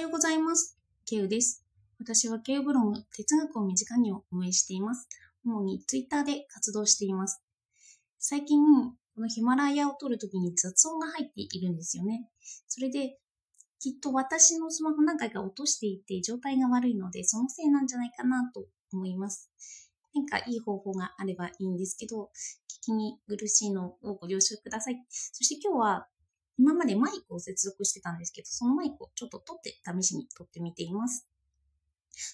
ようございます。ケウです。私はケウブログ哲学を身近にを運営しています。主にツイッターで活動しています。最近、このヒマラヤを撮るときに雑音が入っているんですよね。それで、きっと私のスマホ何回か落としていて状態が悪いので、そのせいなんじゃないかなと思います。何かいい方法があればいいんですけど、聞きに苦しいのをご了承ください。そして今日は今までマイクを接続してたんですけど、そのマイクをちょっと取って試しに取ってみています。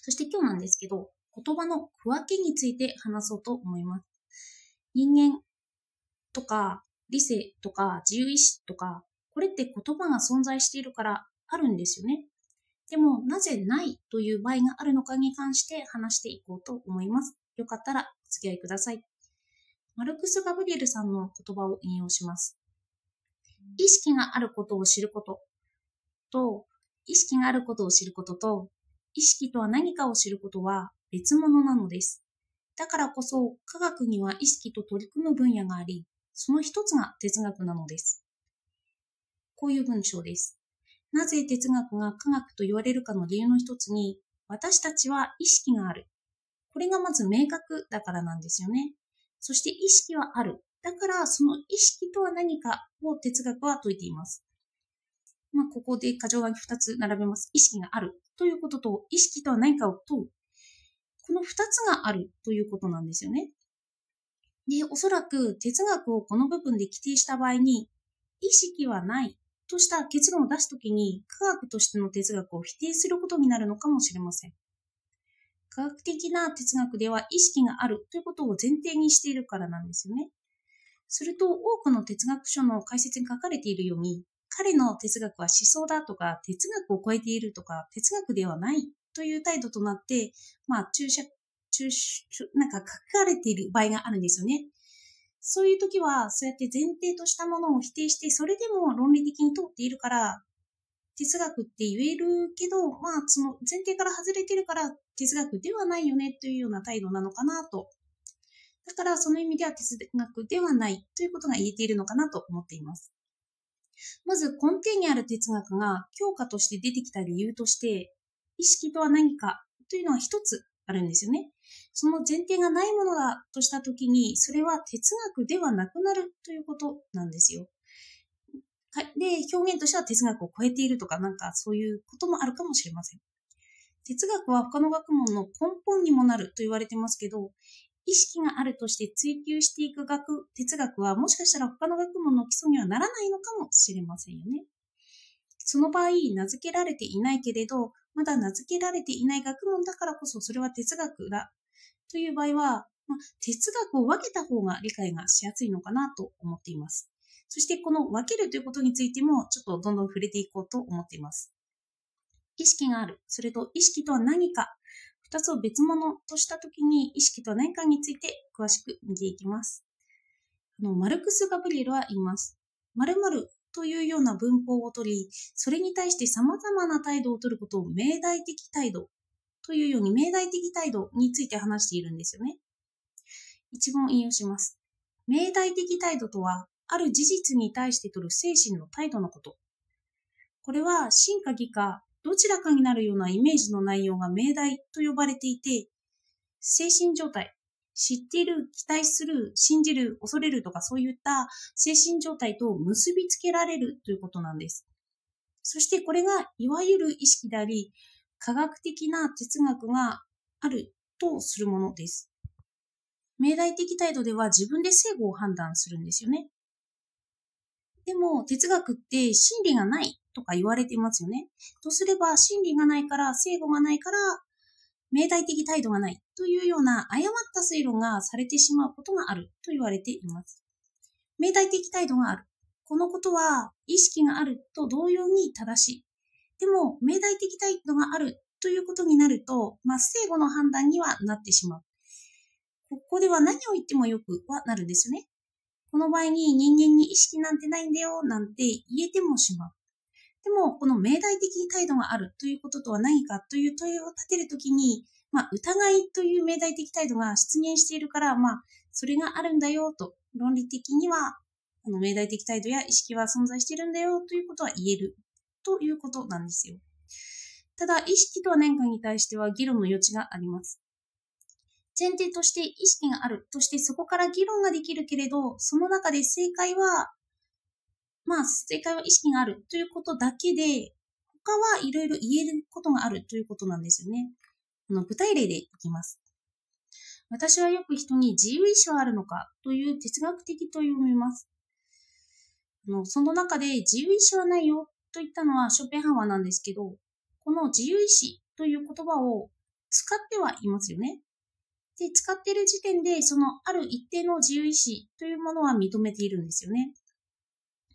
そして今日なんですけど、言葉の区分けについて話そうと思います。人間とか理性とか自由意志とか、これって言葉が存在しているからあるんですよね。でも、なぜないという場合があるのかに関して話していこうと思います。よかったらお付き合いください。マルクス・ガブリエルさんの言葉を引用します。意識があることを知ることと、意識があることを知ることと、意識とは何かを知ることは別物なのです。だからこそ科学には意識と取り組む分野があり、その一つが哲学なのです。こういう文章です。なぜ哲学が科学と言われるかの理由の一つに、私たちは意識がある。これがまず明確だからなんですよね。そして意識はある。だからその意識とは何かを哲学は説いています。まあ、ここで箇条書き2つ並べます。意識があるということと、意識とは何かを問う。この2つがあるということなんですよね。で、おそらく哲学をこの部分で規定した場合に、意識はないとした結論を出すときに、科学としての哲学を否定することになるのかもしれません。科学的な哲学では意識があるということを前提にしているからなんですよね。すると、多くの哲学書の解説に書かれているように、彼の哲学は思想だとか、哲学を超えているとか、哲学ではないという態度となって、まあ、注釈、注釈、なんか書かれている場合があるんですよね。そういう時は、そうやって前提としたものを否定して、それでも論理的に通っているから、哲学って言えるけど、まあ、その前提から外れてるから、哲学ではないよねというような態度なのかなと。だから、その意味では哲学ではないということが言えているのかなと思っています。まず根底にある哲学が教科として出てきた理由として、意識とは何かというのは一つあるんですよね。その前提がないものだとしたときに、それは哲学ではなくなるということなんですよ。で、表現としては哲学を超えているとか、なんかそういうこともあるかもしれません。哲学は他の学問の根本にもなると言われてますけど、意識があるとして追求していく学、哲学はもしかしたら他の学問の基礎にはならないのかもしれませんよね。その場合、名付けられていないけれど、まだ名付けられていない学問だからこそそれは哲学だという場合は、まあ、哲学を分けた方が理解がしやすいのかなと思っています。そしてこの分けるということについてもちょっとどんどん触れていこうと思っています。意識がある。それと意識とは何か。二つを別物としたときに意識とは何かについて詳しく見ていきます。あのマルクス・ガブリエルは言います。〇〇というような文法を取り、それに対して様々な態度を取ることを命題的態度というように命題的態度について話しているんですよね。一問引用します。命題的態度とは、ある事実に対して取る精神の態度のこと。これは真か偽かどちらかになるようなイメージの内容が命題と呼ばれていて、精神状態、知っている、期待する、信じる、恐れるとかそういった精神状態と結びつけられるということなんです。そしてこれがいわゆる意識であり、科学的な哲学があるとするものです。命題的態度では自分で正誤を判断するんですよね。でも哲学って真理がないとか言われてますよね。とすれば真理がないから正誤がないから命題的態度がないというような誤った推論がされてしまうことがあると言われています。命題的態度がある。このことは意識があると同様に正しい。でも命題的態度があるということになると、まあ、正誤の判断にはなってしまう。ここでは何を言ってもよくはなるんですよね。この場合に人間に意識なんてないんだよなんて言えてもしまう。でも、この命題的態度があるということとは何かという問いを立てるときに、まあ、疑いという命題的態度が出現しているから、まあ、それがあるんだよと、論理的には、この命題的態度や意識は存在しているんだよということは言えるということなんですよ。ただ、意識とは何かに対しては議論の余地があります。前提として意識があるとしてそこから議論ができるけれど、その中で正解は、まあ正解は意識があるということだけで、他はいろいろ言えることがあるということなんですよね。この具体例でいきます。私はよく人に自由意志はあるのかという哲学的と読みます。のその中で自由意志はないよと言ったのはショペンハワーなんですけど、この自由意志という言葉を使ってはいますよね。で、使っている時点で、そのある一定の自由意志というものは認めているんですよね。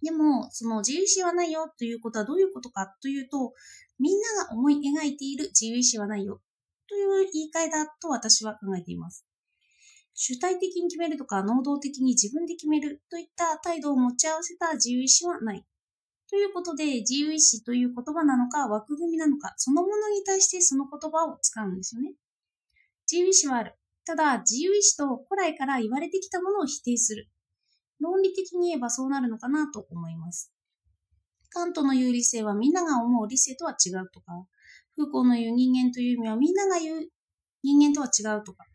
でも、その自由意志はないよということはどういうことかというと、みんなが思い描いている自由意志はないよという言い換えだと私は考えています。主体的に決めるとか、能動的に自分で決めるといった態度を持ち合わせた自由意志はない。ということで、自由意志という言葉なのか、枠組みなのか、そのものに対してその言葉を使うんですよね。自由意志はある。ただ、自由意志と古来から言われてきたものを否定する。論理的に言えばそうなるのかなと思います。カントの言う理性はみんなが思う理性とは違うとか、フーコーの言う人間という意味はみんなが言う人間とは違うとか、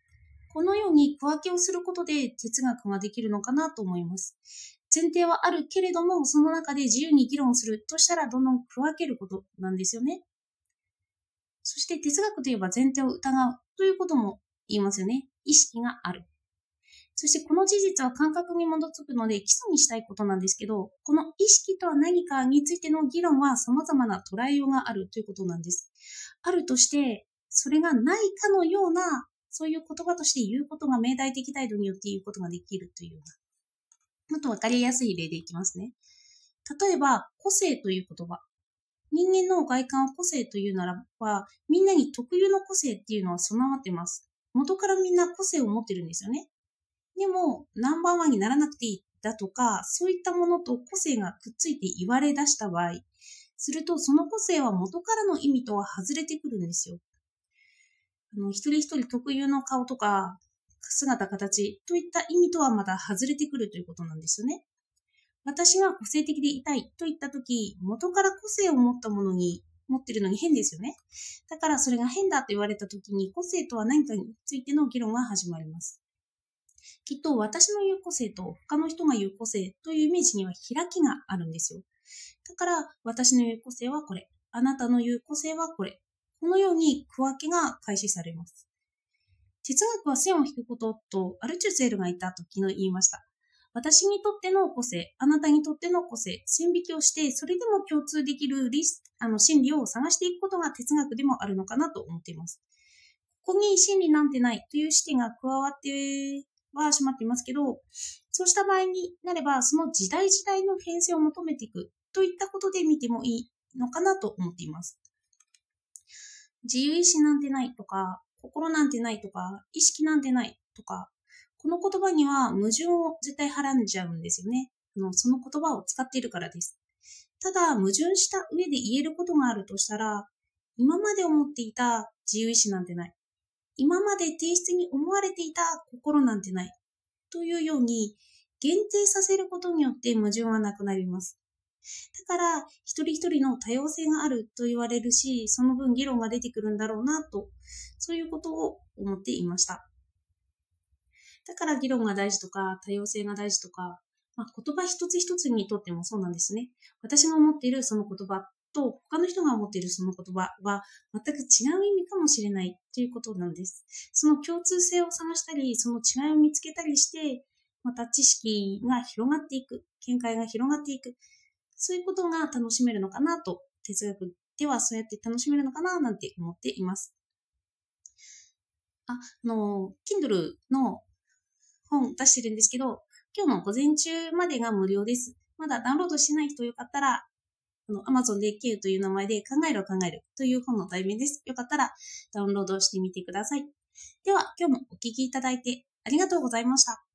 このように区分けをすることで哲学ができるのかなと思います。前提はあるけれども、その中で自由に議論するとしたらどんどん区分けることなんですよね。そして哲学といえば前提を疑うということも言いますよね。意識がある。そしてこの事実は感覚に基づくので基礎にしたいことなんですけど、この意識とは何かについての議論は様々な捉えようがあるということなんです。あるとして、それがないかのような、そういう言葉として言うことが命題的態度によって言うことができるというような、もっとわかりやすい例でいきますね。例えば、個性という言葉。人間の外観を個性というならば、みんなに特有の個性っていうのは備わってます。元からみんな個性を持ってるんですよね。でも、ナンバーワンにならなくていいだとか、そういったものと個性がくっついて言われ出した場合、するとその個性は元からの意味とは外れてくるんですよ。あの一人一人特有の顔とか、姿、形といった意味とはまた外れてくるということなんですよね。私が個性的でいたいといったとき、元から個性を持ったものに持ってるのに変ですよね。だからそれが変だと言われた時に個性とは何かについての議論が始まります。きっと私の言う個性と他の人が言う個性というイメージには開きがあるんですよ。だから私の言う個性はこれ。あなたの言う個性はこれ。このように区分けが開始されます。哲学は線を引くこととアルチューセールがいたと昨日言いました。私にとっての個性、あなたにとっての個性、線引きをして、それでも共通できるリスあの心理を探していくことが哲学でもあるのかなと思っています。ここに心理なんてないという視点が加わってはしまっていますけど、そうした場合になれば、その時代時代の変遷を求めていくといったことで見てもいいのかなと思っています。自由意志なんてないとか、心なんてないとか、意識なんてないとか、この言葉には矛盾を絶対はらんじゃうんですよね。あのその言葉を使っているからです。ただ、矛盾した上で言えることがあるとしたら、今まで思っていた自由意志なんてない。今まで提出に思われていた心なんてない。というように、限定させることによって矛盾はなくなります。だから、一人一人の多様性があると言われるし、その分議論が出てくるんだろうなと、そういうことを思っていました。だから議論が大事とか、多様性が大事とか、まあ、言葉一つ一つにとってもそうなんですね。私が思っているその言葉と他の人が思っているその言葉は全く違う意味かもしれないということなんです。その共通性を探したり、その違いを見つけたりして、また知識が広がっていく、見解が広がっていく、そういうことが楽しめるのかなと、哲学ではそうやって楽しめるのかななんて思っています。あ、あの、Kindle の本出してるんですけど、今日の午前中までが無料です。まだダウンロードしてない人よかったら、あの、Amazon で Q という名前で考えろ考えるという本の題名です。よかったらダウンロードしてみてください。では、今日もお聴きいただいてありがとうございました。